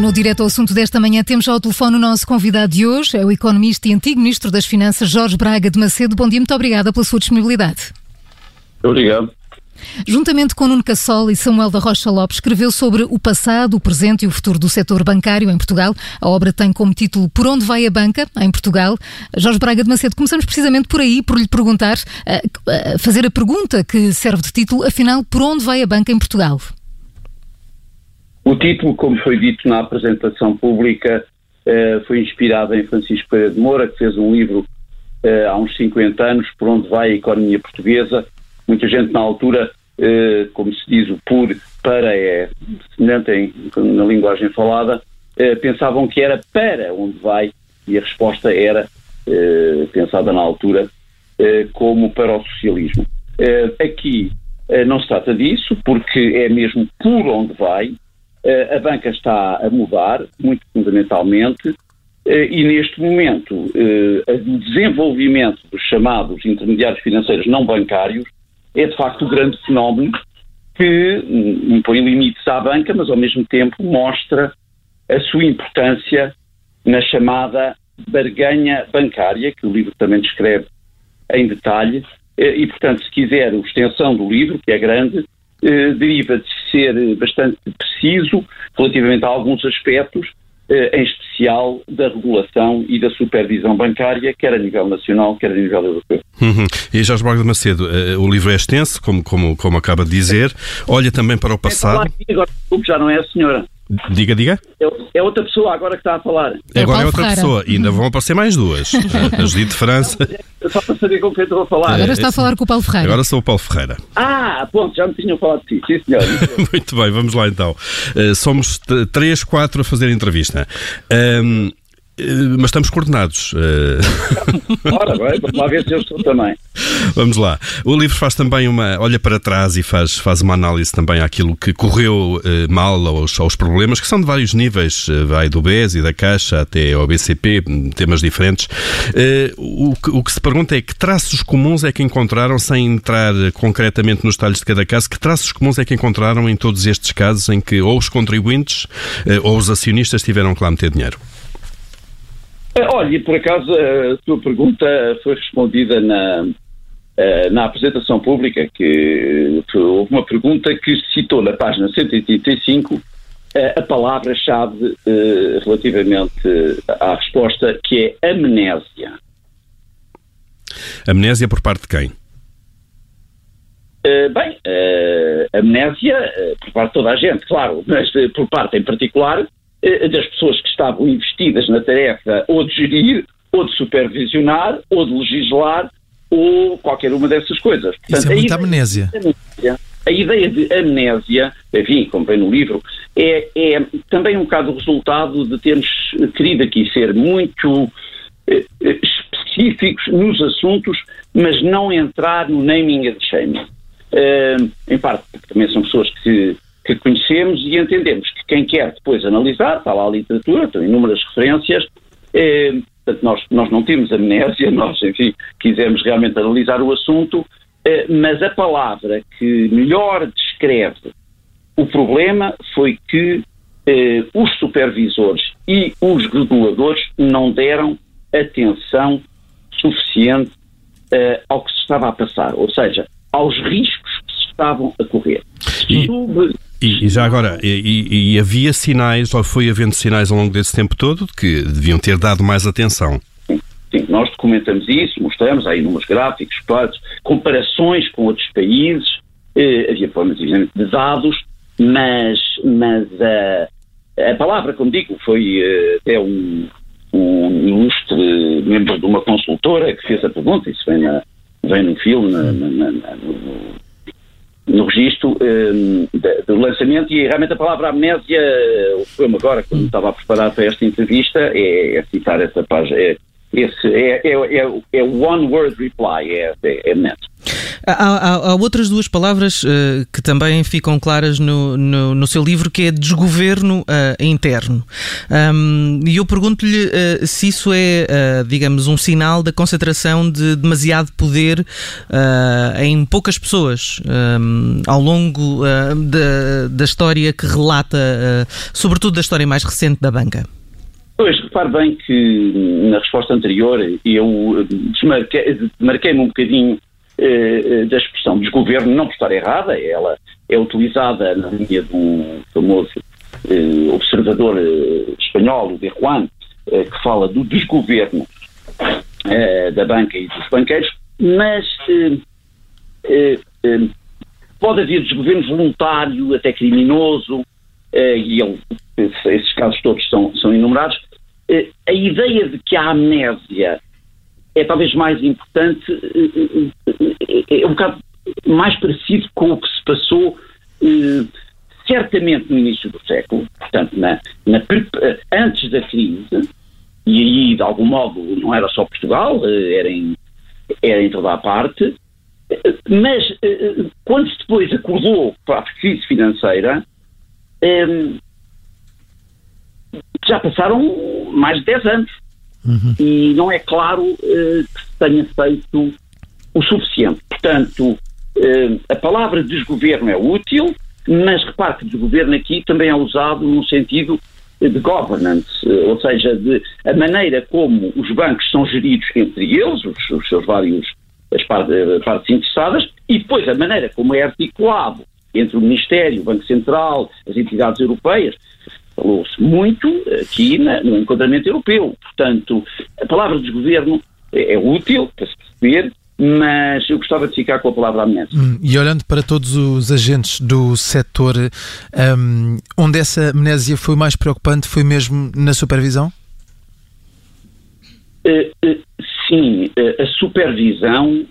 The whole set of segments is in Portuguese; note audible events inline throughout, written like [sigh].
E no direto ao assunto desta manhã temos ao telefone o nosso convidado de hoje, é o economista e antigo Ministro das Finanças, Jorge Braga de Macedo. Bom dia, muito obrigada pela sua disponibilidade. Obrigado. Juntamente com Nuno Cassol e Samuel da Rocha Lopes, escreveu sobre o passado, o presente e o futuro do setor bancário em Portugal. A obra tem como título Por onde vai a banca em Portugal. Jorge Braga de Macedo, começamos precisamente por aí, por lhe perguntar, fazer a pergunta que serve de título, afinal, por onde vai a banca em Portugal? O título, como foi dito na apresentação pública, eh, foi inspirado em Francisco Pereira de Moura, que fez um livro eh, há uns 50 anos, Por onde vai a economia portuguesa. Muita gente na altura, eh, como se diz, o por, para é semelhante em, na linguagem falada, pensavam que era para onde vai e a resposta era, pensada na altura, como para o socialismo. Aqui não se trata disso, porque é mesmo por onde vai, a banca está a mudar, muito fundamentalmente, eh, e neste momento eh, o desenvolvimento dos chamados intermediários financeiros não bancários é de facto o um grande fenómeno que hum, impõe limites à banca, mas ao mesmo tempo mostra a sua importância na chamada barganha bancária, que o livro também descreve em detalhe, e portanto, se quiser a extensão do livro, que é grande, eh, deriva de ser bastante preciso relativamente a alguns aspectos, eh, em especial da regulação e da supervisão bancária, quer a nível nacional, quer a nível europeu. Uhum. E Jorge de Macedo, uh, o livro é extenso, como, como, como acaba de dizer, olha também para o passado. É, agora, já não é a senhora. Diga, diga. É, é, outra pessoa agora que está a falar. É agora é outra Ferreira. pessoa. E ainda vão aparecer mais duas. [laughs] a Judite de França. Só para saber com quem estou a falar. Agora está a falar com o Paulo Ferreira. Agora sou o Paulo Ferreira. Ah, ponto, já me tinham falado de si. Sim, senhor. [laughs] Muito bem, vamos lá então. Uh, somos três, quatro a fazer entrevista. Um, eh, mas estamos coordenados. Eh. [laughs] Ora bem, vamos lá ver se eu estou também. Vamos lá. O livro faz também uma. olha para trás e faz, faz uma análise também àquilo que correu eh, mal, aos, aos problemas, que são de vários níveis, vai do BES e da Caixa até ao BCP, temas diferentes. o, que, o que se pergunta é que traços comuns é que encontraram, sem entrar concretamente nos detalhes de cada caso, que traços comuns é que encontraram em todos estes casos em que ou os contribuintes ou os acionistas tiveram que lá meter dinheiro? Eh, olha, por acaso a sua pergunta foi respondida na, eh, na apresentação pública, que houve uma pergunta que citou na página 185 eh, a palavra-chave relativamente à resposta, que é amnésia. Amnésia por parte de quem? bem, amnésia por parte de toda a gente, claro, mas por parte em particular das pessoas que estavam investidas na tarefa ou de gerir, ou de supervisionar, ou de legislar, ou qualquer uma dessas coisas. Portanto, Isso é muita amnésia. A ideia de amnésia, enfim, como vem no livro, é, é também um bocado o resultado de termos querido aqui ser muito eh, específicos nos assuntos, mas não entrar no naming and shaming. Uh, em parte porque também são pessoas que que conhecemos e entendemos que quem quer depois analisar, está lá a literatura, tem inúmeras referências, eh, portanto, nós, nós não temos amnésia, [laughs] nós, enfim, quisemos realmente analisar o assunto, eh, mas a palavra que melhor descreve o problema foi que eh, os supervisores e os reguladores não deram atenção suficiente eh, ao que se estava a passar, ou seja, aos riscos que se estavam a correr. E... Sub e, e, já agora, e, e, havia sinais, ou foi havendo sinais ao longo desse tempo todo, que deviam ter dado mais atenção? Sim, nós documentamos isso, mostramos aí números gráficos, quadros, comparações com outros países, eh, havia formas, evidentemente, de dados, mas, mas a, a palavra, como digo, foi eh, até um, um ilustre membro de uma consultora que fez a pergunta, isso vem, na, vem no filme, na, na, no, no registro um, do lançamento e realmente a palavra amnésia foi-me agora, quando estava a preparar para esta entrevista, é, é citar essa página. É, esse, é, é, é, é one word reply, é, é, é amnésia. Há, há, há, outras duas palavras uh, que também ficam claras no, no, no, seu livro, que é desgoverno uh, interno. Um, e eu pergunto-lhe uh, se isso é, digamos, um sinal da concentração de demasiado poder em poucas pessoas um, ao longo da, da história que relata, sobretudo da história mais recente da banca. Pois, repare bem que na resposta anterior eu desmarquei-me um bocadinho eh, da expressão desgoverno, não estar errada, ela é utilizada na linha um famoso eh, observador eh, espanhol, o de Juan, que fala do desgoverno da banca e dos banqueiros, mas pode haver desgoverno voluntário, até criminoso, e ele, esses casos todos são, são enumerados. a ideia de que a amnésia é talvez mais importante, é um bocado mais parecido com o que se passou certamente no início do século, portanto, na, na, antes da crise, e aí, de algum modo, não era só Portugal, era em, era em toda a parte, mas quando se depois acordou para a crise financeira, já passaram mais de 10 anos. Uhum. E não é claro uh, que se tenha feito o suficiente. Portanto, uh, a palavra desgoverno é útil, mas repare que desgoverno aqui também é usado no sentido de governance, uh, ou seja, de a maneira como os bancos são geridos entre eles, os, os seus vários as partes interessadas, e depois a maneira como é articulado entre o Ministério, o Banco Central, as entidades europeias, falou-se muito aqui na, no enquadramento europeu. Portanto, a palavra desgoverno é, é útil para se perceber, mas eu gostava de ficar com a palavra amnésia. Hum, e olhando para todos os agentes do setor, um, onde essa amnésia foi mais preocupante foi mesmo na supervisão? Uh, uh, sim, uh, a supervisão.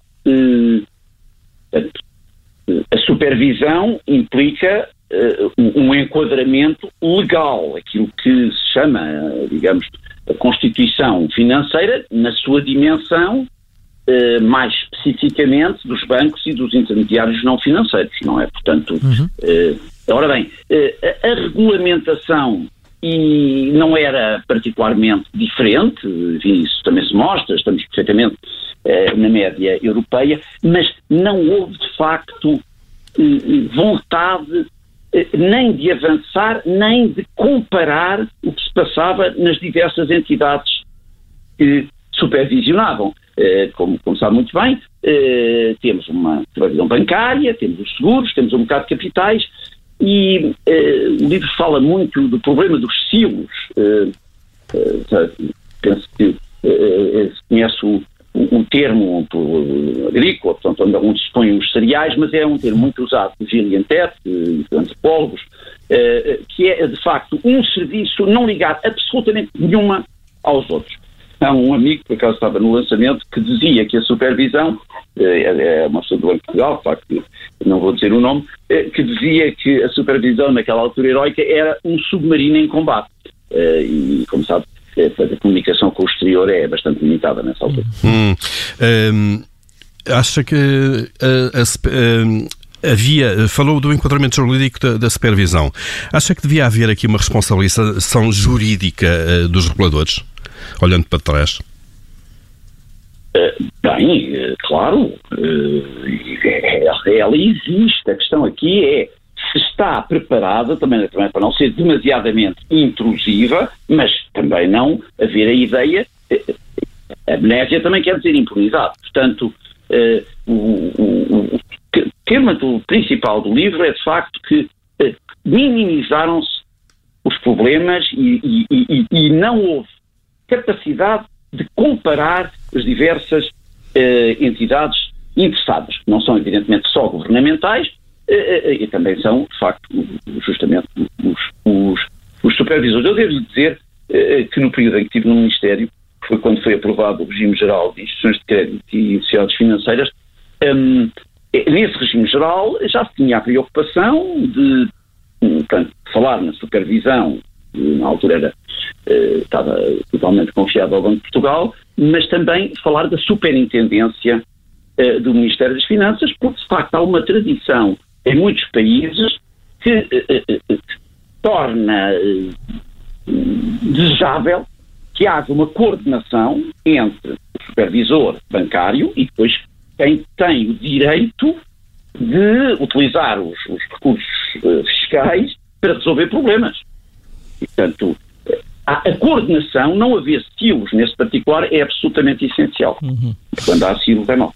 a supervisão implica um enquadramento legal, aquilo que se chama, digamos, a Constituição financeira, na sua dimensão uh, mais especificamente dos bancos e dos intermediários não financeiros, não é? Portanto, uhum. uh, ora bem, a, a regulamentação e não era particularmente diferente, enfim, isso também se mostra, estamos perfeitamente eh, na média europeia, mas não houve de facto eh, vontade eh, nem de avançar, nem de comparar o que se passava nas diversas entidades que supervisionavam. Eh, como, como sabe muito bem, eh, temos uma supervisão bancária, temos os seguros, temos um bocado de capitais e o livro fala muito do problema dos silos. penso que conhece o, um termo agrícola, portanto, onde se põem os cereais, mas é um termo muito usado por Gillian Tett, antropólogos, eh, que é, de facto, um serviço não ligado absolutamente nenhuma aos outros. Há um amigo, por acaso estava no lançamento, que dizia que a supervisão, eh, é uma pessoa do Banco de Portugal, facto, não vou dizer o nome, eh, que dizia que a supervisão naquela altura heroica era um submarino em combate. E, como sabe, a comunicação com o exterior é bastante limitada nessa altura. Hum, hum, acha que a, a, hum, havia, falou do enquadramento jurídico da, da, supervisão. Acha que devia haver aqui uma responsabilização jurídica uh, dos reguladores, olhando para trás? Bem, claro, ela existe. A questão aqui é se está preparada, também, também para não ser demasiadamente intrusiva, mas também não haver a ideia. Eh, a amnésia também quer dizer impunidade. Portanto, uh, o, o, o, tema do, principal do livro é de facto que uh, minimizaram-se os problemas e, e, e, e, não houve capacidade de comparar as diversas entidades interessadas, que não são evidentemente só governamentais, eh, eh, e também são, de facto, justamente os, os, os supervisores. Eu devo dizer eh, que no período em que estive no Ministério, foi quando foi aprovado o regime geral de instituições de crédito e sociedades financeiras, um, nesse regime geral já se tinha a preocupação de, portanto, falar na supervisão, na altura era, estava totalmente confiado ao Banco de Portugal, mas também falar da superintendência do Ministério das Finanças, porque de facto há uma tradição em muitos países que uh, torna desejável que haja uma coordenação entre o supervisor bancário e depois quem tem o direito de utilizar os, os recursos fiscais para resolver problemas. E, portanto, a, a, coordenação, não haver silos nesse particular, é absolutamente essencial. Uhum. Quando há silos, é mau.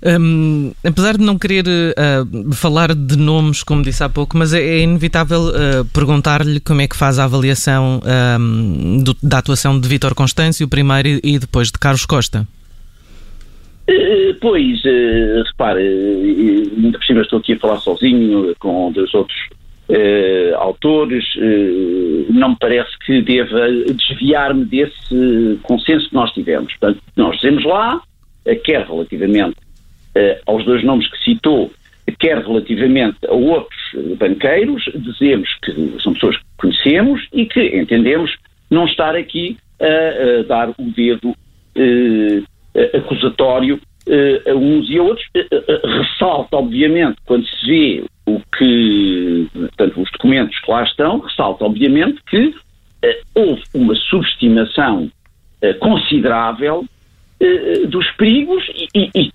Um, apesar de não querer uh, falar de nomes, como disse há pouco, mas é, é inevitável uh, perguntar-lhe como é que faz a avaliação um, do, da atuação de Vítor Constâncio primeiro e, depois de Carlos Costa. Uh, pois, repare, ainda por cima estou aqui a falar sozinho com dois outros Uh, autores, não me parece que deva desviar-me desse consenso que nós tivemos. Portanto, nós dizemos lá, quer relativamente aos dois nomes que citou, quer relativamente a outros banqueiros, dizemos que são pessoas que conhecemos e que entendemos não estar aqui a, a dar o dedo acusatório a uns e a outros. ressalta, obviamente, quando se vê o que, portanto, os documentos que lá estão, ressalta, obviamente, que houve uma subestimação considerável dos perigos e, e, e,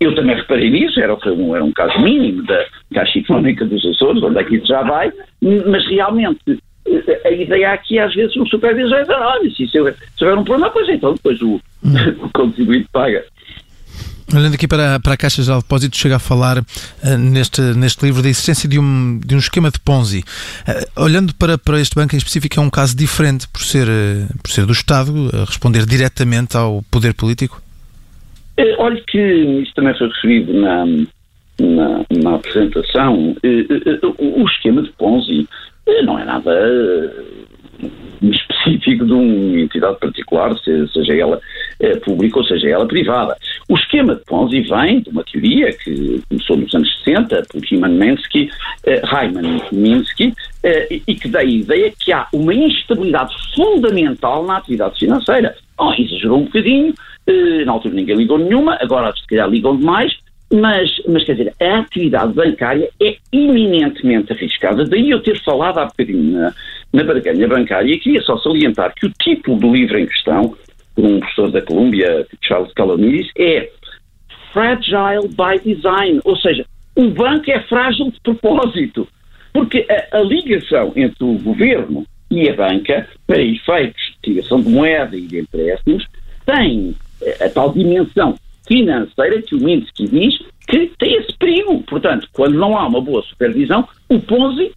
eu também reparei nisso, era um, era um caso mínimo da Caixa Económica dos Açores, onde é que isso já vai, mas realmente a ideia aqui às vezes o supervisor é olha, se, se houver um problema, pois então depois o, hum. [laughs] o contribuinte paga. Olhando aqui para, para a Caixa de Depósitos, chega a falar uh, neste, neste livro da existência de um, de um esquema de Ponzi. Uh, olhando para, para este banco em específico, é um caso diferente por ser, uh, por ser do Estado, responder diretamente ao poder político? Olha que isso também foi referido na, na, na apresentação. o esquema de Ponzi não é nada específico de uma entidade particular, seja ela eh, pública ou seja ela privada. O esquema de Ponzi vem de uma teoria que começou nos anos 60 por Hyman Minsky, eh, Hyman Minsky eh, e que dá a ideia que há uma instabilidade fundamental na atividade financeira. Oh, exagerou um bocadinho, eh, na altura ninguém ligou nenhuma, agora se calhar ligam demais, mas, mas, quer dizer, a atividade bancária é eminentemente arriscada. Daí eu ter falado há bocadinho na, na barganha bancária e queria só salientar que o título do livro em questão, por um professor da Colômbia, Charles Calamiris, é Fragile by Design, ou seja, o banco é frágil de propósito, porque a, a ligação entre o governo e a banca, para efeitos de tiração de moeda e de empréstimos, tem a tal dimensão financeira que o Minsky diz que tem esse perigo. Portanto, quando não há uma boa supervisão, o Ponzi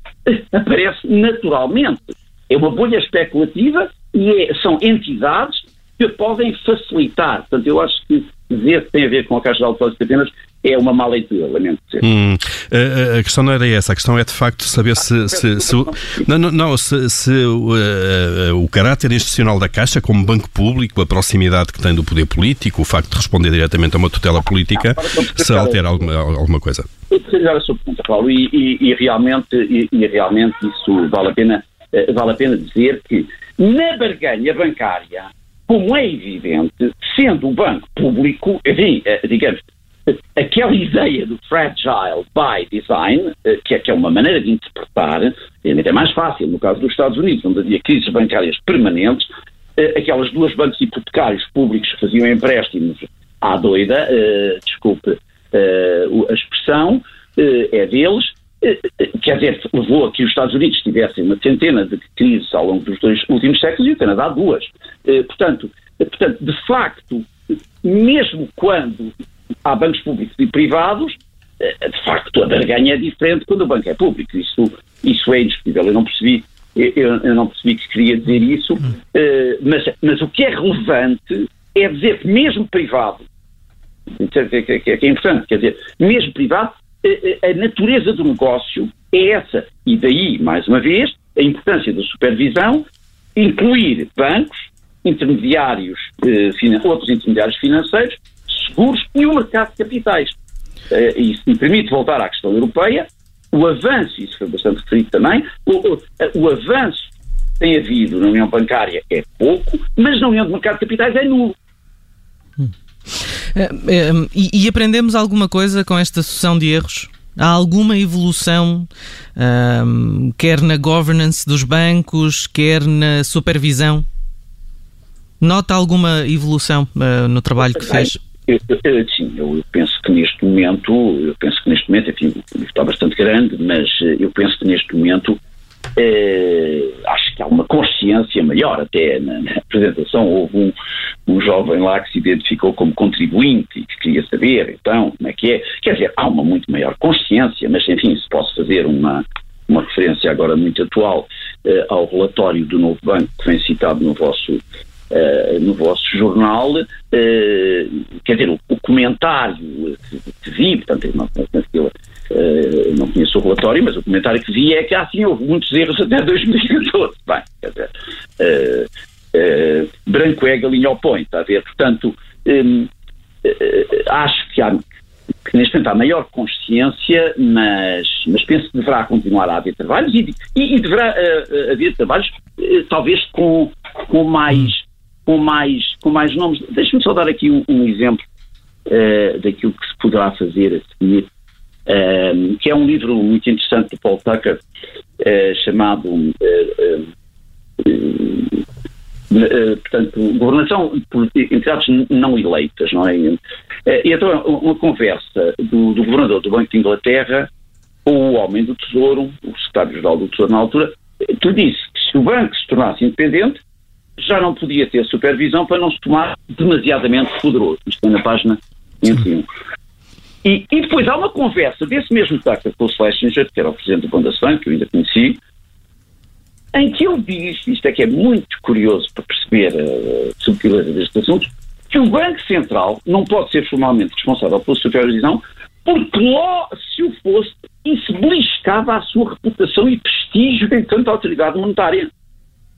aparece naturalmente. É uma bolha especulativa e é, são entidades que podem facilitar. Portanto, eu acho que dizer que tem a ver com a Caixa de Depósitos apenas é uma má leitura, lamento dizer. Hum, a, a, questão não era essa, a questão é de facto saber se. Ah, se, se, não, não, não, se, se uh, o caráter institucional da Caixa, como banco público, a proximidade que tem do poder político, o facto de responder diretamente a uma tutela política, se altera alguma, alguma coisa. Eu a sua pergunta, Paulo, e, e, e realmente, e, e, realmente isso vale a, pena, vale a pena dizer que na barganha bancária, como é evidente, sendo o banco público, enfim, uh, digamos, aquela ideia do fragile by design, eh, que é, que é uma maneira de interpretar, é mais fácil no caso dos Estados Unidos, onde havia crises bancárias permanentes, eh, aquelas duas bancos hipotecários públicos que faziam empréstimos à doida, desculpe a expressão, é deles, quer dizer, levou a que os Estados Unidos tivessem uma centena de crises ao longo dos dois últimos séculos e o Canadá duas. portanto, portanto, de facto, mesmo quando há bancos públicos e privados, eh, de facto a barganha é diferente quando o banco é público. Isso, isso é indiscutível. Eu não percebi, eu, eu não percebi que queria dizer isso, uh, mas, mas o que é relevante é dizer que mesmo privado, que é importante, quer dizer, mesmo privado, a, a natureza do negócio é essa. E daí, mais uma vez, a importância da supervisão, incluir bancos, intermediários, eh, outros intermediários financeiros, seguros e o mercado de capitais. Uh, e me permite voltar à questão europeia, o avanço, isso foi bastante referido também, o, o, o avanço que tem havido na União Bancária é pouco, mas na União de Mercado de Capitais é nulo. Hum. e, e aprendemos alguma coisa com esta sucessão de erros? Há alguma evolução, um, quer na governance dos bancos, quer na supervisão? Nota alguma evolução uh, no trabalho que fez? Sim, eu penso que neste momento, eu penso que neste momento, enfim, está bastante grande, mas eh, eu penso que neste momento eh, acho que há uma consciência maior até na, na apresentação. Houve um, um, jovem lá que se identificou como contribuinte e que queria saber, então, como é que é. Quer dizer, há uma muito maior consciência, mas enfim, se posso fazer uma, uma referência agora muito atual eh, ao relatório do Novo Banco que vem citado no vosso Uh, no vosso jornal, uh, quer dizer, o, o comentário que, que, vi, portanto, não, eu uh, não conheço o relatório, mas o comentário que vi é que assim houve muitos erros até 2014. Bem, quer dizer, branco é galinha ao põe, está a ver? Portanto, um, acho que há que neste momento há maior consciência, mas, mas penso que deverá continuar a haver trabalhos e, e, e deverá uh, haver trabalhos, uh, talvez com, com mais com mais, com mais nomes. Deixe-me só dar aqui um, um exemplo uh, daquilo que se poderá fazer a seguir, uh, que é um livro muito interessante de Paul Tucker, uh, chamado portanto, Governação por entidades não eleitas, não é? E então uma conversa do, do governador do Banco de Inglaterra com o homem do Tesouro, o secretário-geral do Tesouro na altura, que disse que se o banco se tornasse independente, já não podia ter supervisão para não se tomar demasiadamente poderoso. Isto é na página 21. E, e depois há uma conversa desse mesmo Tucker com o Schlesinger, que era o presidente do Bundesbank, que eu ainda conheci, em que ele diz, isto é que é muito curioso para perceber a subtileza deste assunto, que o Banco Central não pode ser formalmente responsável pela supervisão porque lá, se o fosse, isso beliscava a sua reputação e prestígio enquanto autoridade monetária.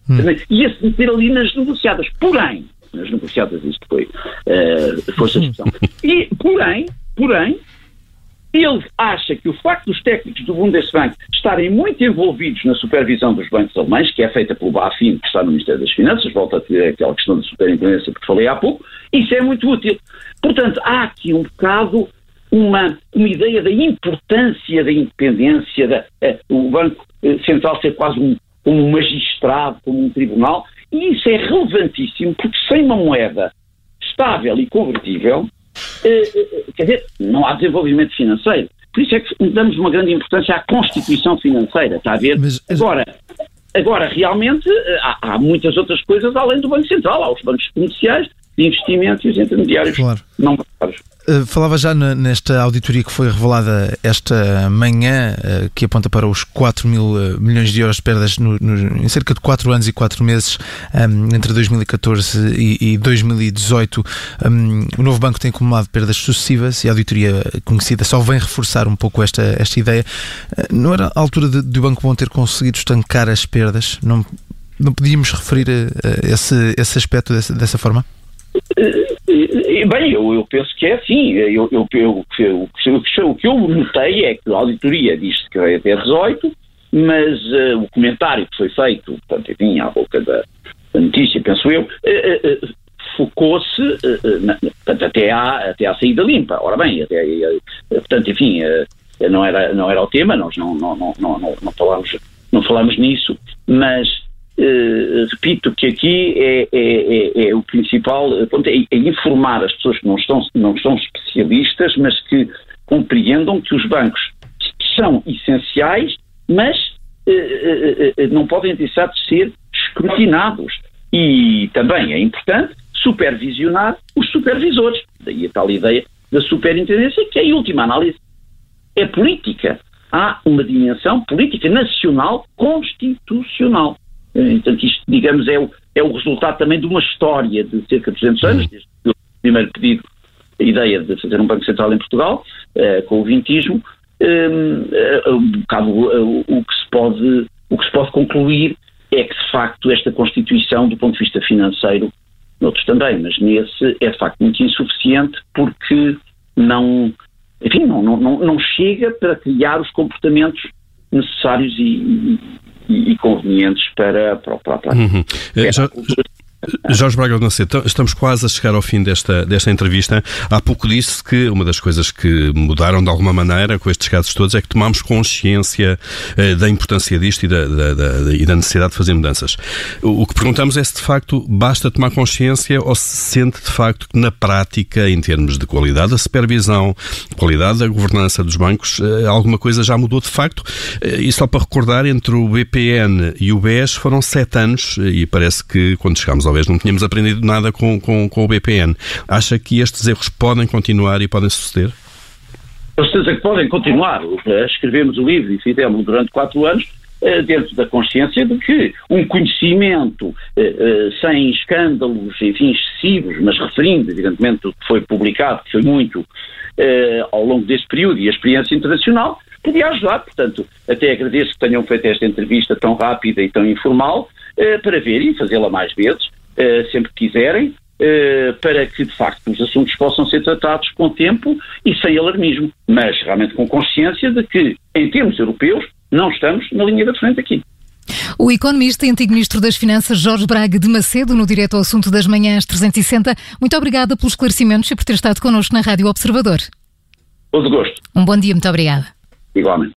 Hum. Ia-se meter ali nas negociadas. Porém, nas negociadas isto foi uh, força de expressão. [laughs] E, porém, porém, ele acha que o facto dos técnicos do Bundesbank estarem muito envolvidos na supervisão dos bancos alemães, que é feita pelo BaFin, que está no Ministério das Finanças, volta a ter aquela questão da superintendência que falei há pouco, isso é muito útil. Portanto, há aqui um bocado uma, uma ideia da importância da independência, da, uh, o Banco eh, Central ser quase um, como um magistrado, como um tribunal, e isso é relevantíssimo porque sem uma moeda estável e convertível, eh, eh, quer dizer, não há desenvolvimento financeiro. Por isso é que damos uma grande importância à Constituição financeira, está a ver? Mas, agora, agora, realmente, eh, há, há, muitas outras coisas além do Banco Central. Há os bancos comerciais, de investimento e os intermediários claro. não bancários. Eh, falava já nesta auditoria que foi revelada esta manhã, eh, que aponta para os 4 mil eh, milhões de euros de perdas no, no, em cerca de 4 anos e 4 meses um, ehm, entre 2014 e, e 2018. Um, o novo banco tem acumulado perdas sucessivas e a auditoria conhecida só vem reforçar um pouco esta, esta ideia. Não era a altura de, de o Banco Bom ter conseguido estancar as perdas? Não, não podíamos referir a, a esse, esse aspecto dessa, dessa forma? Bem, eu, eu, penso que é assim. Eu, eu, eu, o que eu notei é que a auditoria diz que vai até 18, mas uh, o comentário que foi feito, portanto, enfim, à boca da, notícia, penso eu, uh, uh, focou-se até, à, até à saída limpa. Ora bem, até, portanto, enfim, não, era, não era o tema, nós não, não, não, não, não, falámos, não falámos nisso, mas Uh, repito que aqui é, é, é, é o principal ponto, é, é, informar as pessoas que não estão, não são especialistas, mas que compreendam que os bancos são essenciais, mas uh, uh, não podem deixar de ser escrutinados. E também é importante supervisionar os supervisores. Daí a tal ideia da superintendência, que em última análise é política. Há uma dimensão política nacional constitucional. Portanto, isto, digamos, é o, é o resultado também de uma história de cerca de 200 anos, desde o primeiro pedido, a ideia de fazer um Banco Central em Portugal, uh, com o vintismo, um, uh, um bocado uh, o, que se pode, o que se pode concluir é que, de facto, esta Constituição, do ponto de vista financeiro, noutros também, mas nesse é, de facto, muito insuficiente porque não, enfim, não, não, não chega para criar os comportamentos necessários e, e, e convenientes para, para, para, para uhum. é, já, Jorge Braga não sei, estamos quase a chegar ao fim desta, desta entrevista. Há pouco disse que uma das coisas que mudaram de alguma maneira com estes casos todos é que tomámos consciência eh, da importância disto e da, da, da, e da, necessidade de fazer mudanças. O, o, que perguntamos é se de facto basta tomar consciência ou se sente de facto que na prática, em termos de qualidade da supervisão, qualidade da governança dos bancos, eh, alguma coisa já mudou de facto. Eh, e só para recordar, entre o BPN e o BES foram sete anos e parece que quando chegámos BES não tínhamos aprendido nada com, com, com o BPN. Acha que estes erros podem continuar e podem suceder? Com certeza que podem continuar. Escrevemos o livro e fizemos durante quatro anos eh, dentro da consciência de que um conhecimento eh, eh, sem escândalos, enfim, excessivos, mas referindo, evidentemente, o que foi publicado, que foi muito ao longo deste período, e a experiência internacional, podia ajudar. Portanto, até agradeço que tenham feito esta entrevista tão rápida e tão informal, para ver e fazê-la mais vezes, sempre que quiserem, para que, de facto, os assuntos possam ser tratados com tempo e sem alarmismo, mas realmente com consciência de que, em termos europeus, não estamos na linha da frente aqui. O economista e antigo ministro das Finanças, Jorge Braga de Macedo, no Direto ao Assunto das Manhãs 360. Muito obrigada pelos esclarecimentos e por ter estado connosco na Rádio Observador. Todo gosto. Um bom dia, muito obrigada. Igualmente.